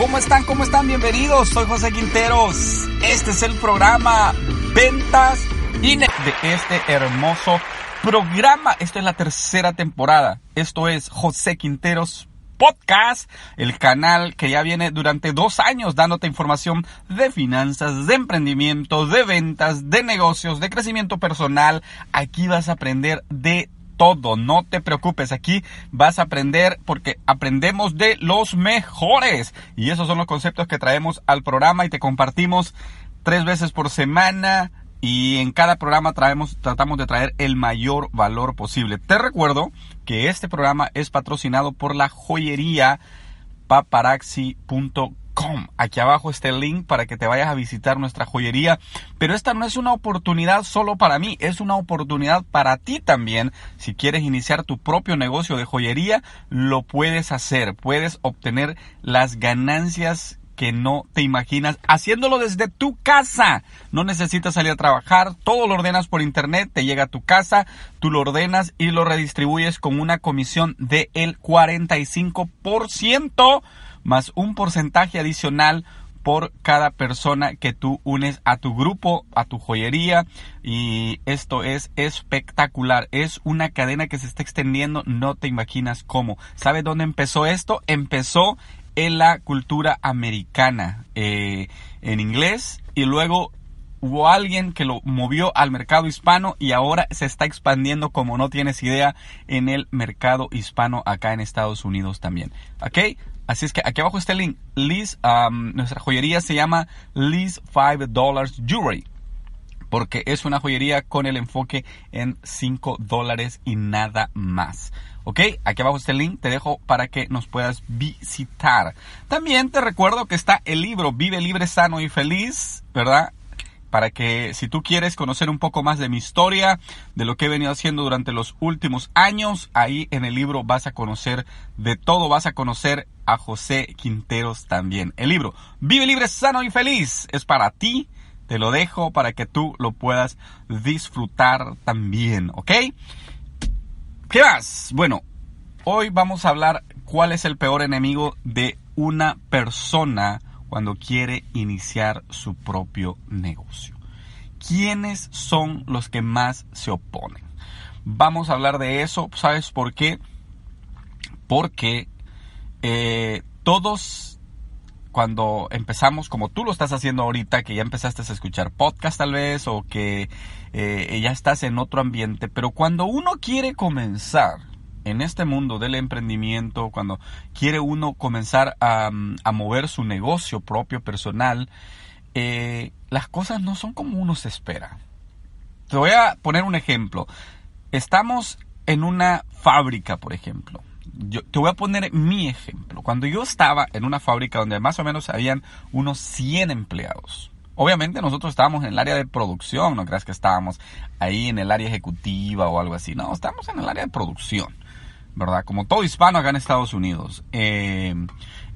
¿Cómo están? ¿Cómo están? Bienvenidos. Soy José Quinteros. Este es el programa Ventas y de este hermoso programa. Esta es la tercera temporada. Esto es José Quinteros Podcast, el canal que ya viene durante dos años dándote información de finanzas, de emprendimiento, de ventas, de negocios, de crecimiento personal. Aquí vas a aprender de todo, no te preocupes, aquí vas a aprender porque aprendemos de los mejores. Y esos son los conceptos que traemos al programa y te compartimos tres veces por semana y en cada programa traemos, tratamos de traer el mayor valor posible. Te recuerdo que este programa es patrocinado por la joyería Aquí abajo está el link para que te vayas a visitar nuestra joyería. Pero esta no es una oportunidad solo para mí, es una oportunidad para ti también. Si quieres iniciar tu propio negocio de joyería, lo puedes hacer. Puedes obtener las ganancias que no te imaginas haciéndolo desde tu casa. No necesitas salir a trabajar, todo lo ordenas por internet, te llega a tu casa, tú lo ordenas y lo redistribuyes con una comisión del el 45% más un porcentaje adicional por cada persona que tú unes a tu grupo, a tu joyería y esto es espectacular. Es una cadena que se está extendiendo, no te imaginas cómo. ¿Sabes dónde empezó esto? Empezó en la cultura americana eh, en inglés y luego hubo alguien que lo movió al mercado hispano y ahora se está expandiendo como no tienes idea en el mercado hispano acá en Estados Unidos también. ¿Ok? Así es que aquí abajo está el link. Liz, nuestra joyería se llama Liz $5 Jewelry porque es una joyería con el enfoque en 5 dólares y nada más. ¿Ok? Aquí abajo está el link, te dejo para que nos puedas visitar. También te recuerdo que está el libro Vive libre, sano y feliz, ¿verdad? Para que si tú quieres conocer un poco más de mi historia, de lo que he venido haciendo durante los últimos años, ahí en el libro vas a conocer de todo, vas a conocer a José Quinteros también. El libro Vive libre, sano y feliz es para ti te lo dejo para que tú lo puedas disfrutar también, ¿ok? ¿Qué más? Bueno, hoy vamos a hablar cuál es el peor enemigo de una persona cuando quiere iniciar su propio negocio. ¿Quiénes son los que más se oponen? Vamos a hablar de eso, ¿sabes por qué? Porque eh, todos cuando empezamos, como tú lo estás haciendo ahorita, que ya empezaste a escuchar podcast tal vez, o que eh, ya estás en otro ambiente, pero cuando uno quiere comenzar en este mundo del emprendimiento, cuando quiere uno comenzar a, mover su negocio propio, personal, eh, las cosas no son como uno se espera. Te voy a poner un ejemplo. Estamos en una fábrica, por ejemplo yo te voy a poner mi ejemplo. Cuando yo estaba en una fábrica donde más o menos habían unos 100 empleados. Obviamente nosotros estábamos en el área de producción, no creas que estábamos ahí en el área ejecutiva o algo así. No, estábamos en el área de producción, ¿verdad? Como todo hispano acá en Estados Unidos. Eh,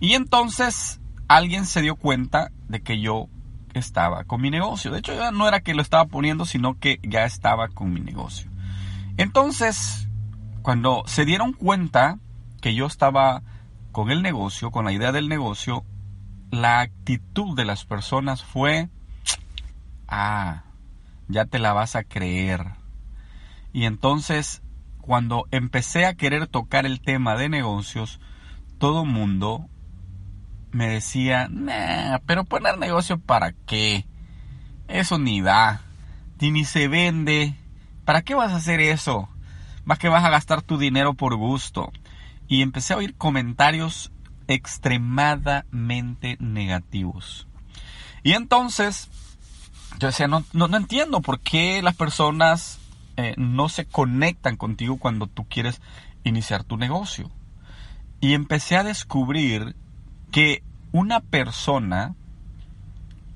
y entonces alguien se dio cuenta de que yo estaba con mi negocio. De hecho, ya no era que lo estaba poniendo, sino que ya estaba con mi negocio. Entonces, cuando se dieron cuenta que yo estaba con el negocio, con la idea del negocio, la actitud de las personas fue, ah, ya te la vas a creer. Y entonces, cuando empecé a querer tocar el tema de negocios, todo mundo me decía, pero poner negocio para qué? Eso ni da, ni se vende. ¿Para qué vas a hacer eso? Más que vas a gastar tu dinero por gusto y empecé a oír comentarios extremadamente negativos. Y entonces yo decía, no, no, entiendo por qué las personas eh, no se conectan contigo cuando tú quieres iniciar tu negocio. Y empecé a descubrir que una persona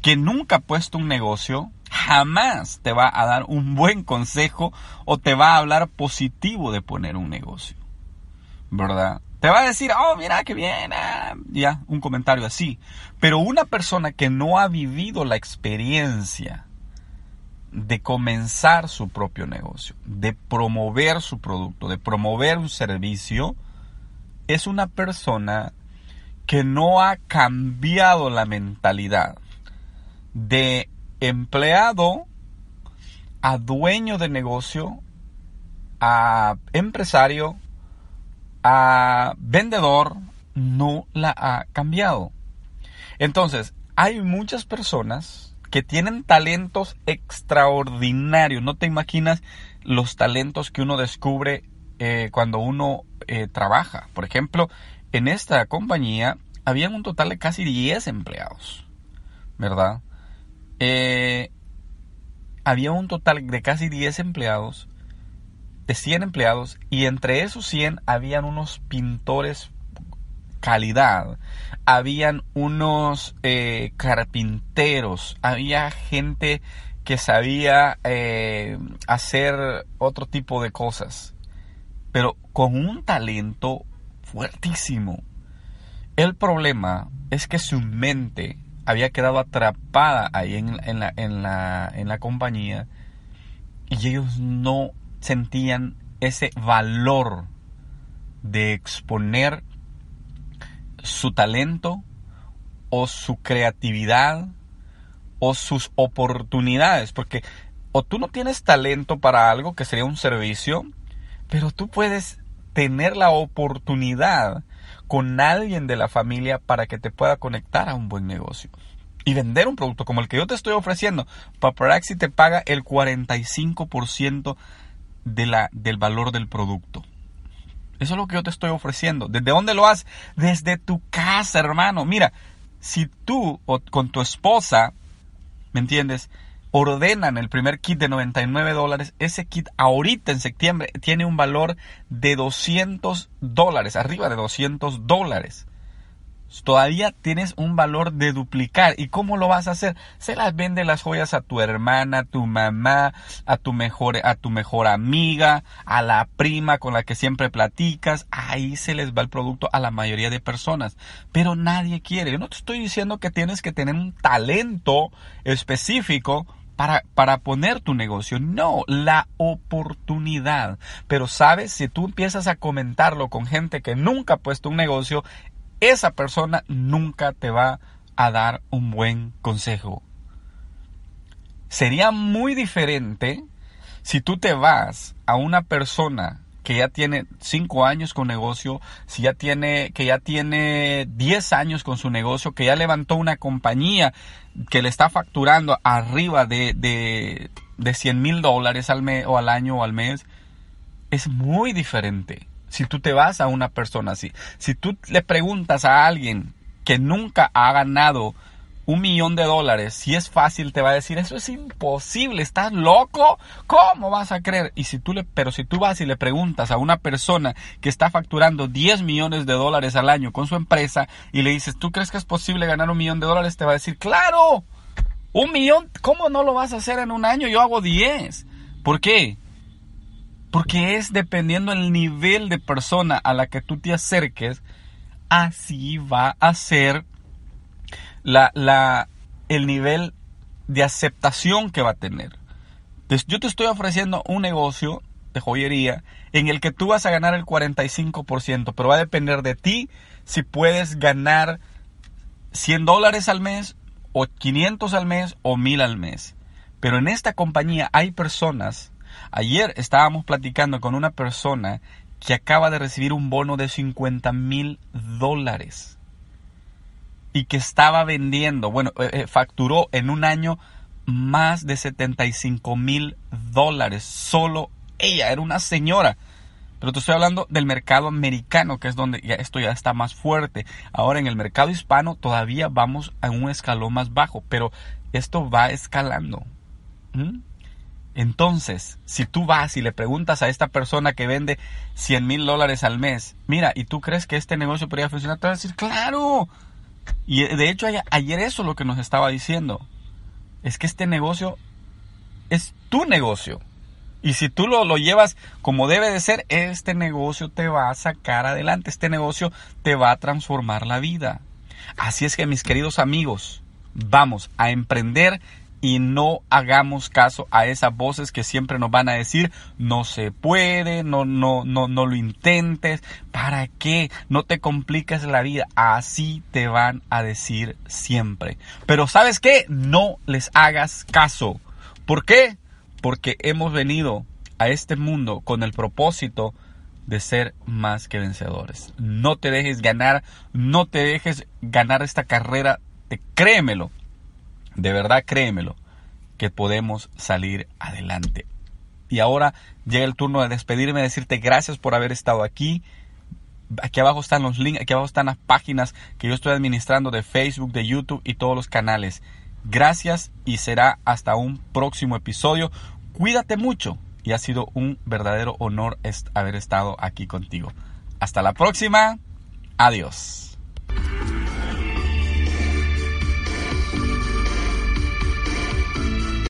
que nunca ha puesto un negocio jamás te va a dar un buen consejo o te va a hablar positivo de poner un negocio. ¿verdad? Te va a decir, oh, mira qué bien, ah", ya, un comentario así. Pero una persona que no ha vivido la experiencia de comenzar su propio negocio, de promover su producto, de promover un servicio, es una persona que no ha cambiado la mentalidad de empleado a dueño de negocio, a empresario, a vendedor, no la ha cambiado. Entonces, hay muchas personas que tienen talentos extraordinarios. No te imaginas los talentos que uno descubre eh, cuando uno eh, trabaja. Por ejemplo, en esta compañía había un total de casi 10 empleados, ¿verdad? Eh, había un total de casi 10 empleados, de 100 empleados, y entre esos 100 habían unos pintores calidad, habían unos eh, carpinteros, había gente que sabía eh, hacer otro tipo de cosas, pero con un talento fuertísimo. El problema es que su mente había quedado atrapada ahí en, la, compañía y ellos no sentían ese valor de exponer su talento o su creatividad o sus oportunidades, porque o tú no tienes talento para algo que sería un servicio, pero tú puedes tener la oportunidad con alguien de la familia para que te pueda conectar a un buen negocio y vender un producto como el que yo te estoy ofreciendo. Paparazzi te paga el 45% de la, del valor del producto. Eso es lo que yo te estoy ofreciendo. ¿Desde dónde lo haces? Desde tu casa, hermano. Mira, si tú o con tu esposa, ¿me entiendes? Ordenan el primer kit de 99 dólares, ese kit ahorita en septiembre tiene un valor de 200 dólares, arriba de 200 dólares todavía tienes un valor de duplicar. ¿Y cómo lo vas a hacer? Se las vende las joyas a tu hermana, a tu mamá, a tu mejor, a tu mejor amiga, a la prima con la que siempre platicas. Ahí se les va el producto a la mayoría de personas. Pero nadie quiere. Yo no te estoy diciendo que tienes que tener un talento específico para, para, poner tu negocio. No, la oportunidad. Pero sabes, si tú empiezas a comentarlo con gente que nunca ha puesto un negocio, esa persona nunca te va a dar un buen consejo. Sería muy diferente si tú te vas a una persona que ya tiene 5 años con negocio, si ya tiene, que ya tiene 10 años con su negocio, que ya levantó una compañía que le está facturando arriba de, de, de 100 mil dólares al mes o al año o al mes, es muy diferente si tú te vas a una persona así. Si tú le preguntas a alguien que nunca ha ganado un millón de dólares, si es fácil, te va a decir, eso es imposible, estás loco, ¿cómo vas a creer? Y si tú le, pero si tú vas y le preguntas a una persona que está facturando 10 millones de dólares al año con su empresa y le dices, ¿tú crees que es posible ganar un millón de dólares? Te va a decir, claro, un millón, ¿cómo no lo vas a hacer en un año? Yo hago 10. ¿Por qué? Porque es dependiendo el nivel de persona a la que tú te acerques, así va a ser la, la, el nivel de aceptación que va a tener. Yo te estoy ofreciendo un negocio de joyería en el que tú vas a ganar el 45%, pero va a depender de ti si puedes ganar 100 dólares al mes o 500 al mes o 1000 al mes. Pero en esta compañía hay personas Ayer estábamos platicando con una persona que acaba de recibir un bono de 50 mil dólares y que estaba vendiendo, bueno, eh, eh, facturó en un año más de 75 mil dólares. Solo ella era una señora. Pero te estoy hablando del mercado americano, que es donde esto ya está más fuerte. Ahora en el mercado hispano todavía vamos a un escalón más bajo, pero esto va escalando. ¿Mm? Entonces, si tú vas y le preguntas a esta persona que vende 100 mil dólares al mes, mira, ¿y tú crees que este negocio podría funcionar? Te va a decir, claro. Y de hecho ayer eso es lo que nos estaba diciendo. Es que este negocio es tu negocio. Y si tú lo, lo, llevas como debe de ser, este negocio te va a sacar adelante, este negocio te va a transformar la vida. Así es que mis queridos amigos, vamos a emprender y no hagamos caso a esas voces que siempre nos van a decir no se puede, no no no no lo intentes, ¿para qué? No te compliques la vida, así te van a decir siempre. Pero ¿sabes qué? No les hagas caso. ¿Por qué? Porque hemos venido a este mundo con el propósito de ser más que vencedores. No te dejes ganar, no te dejes ganar esta carrera, créemelo de verdad créemelo, que podemos salir adelante. Y ahora llega el turno de despedirme, decirte gracias por haber estado aquí. Aquí abajo están los links, aquí abajo están las páginas que yo estoy administrando de Facebook, de YouTube y todos los canales. Gracias y será hasta un próximo episodio. Cuídate mucho y ha sido un verdadero honor haber estado aquí contigo. Hasta la próxima. Adiós.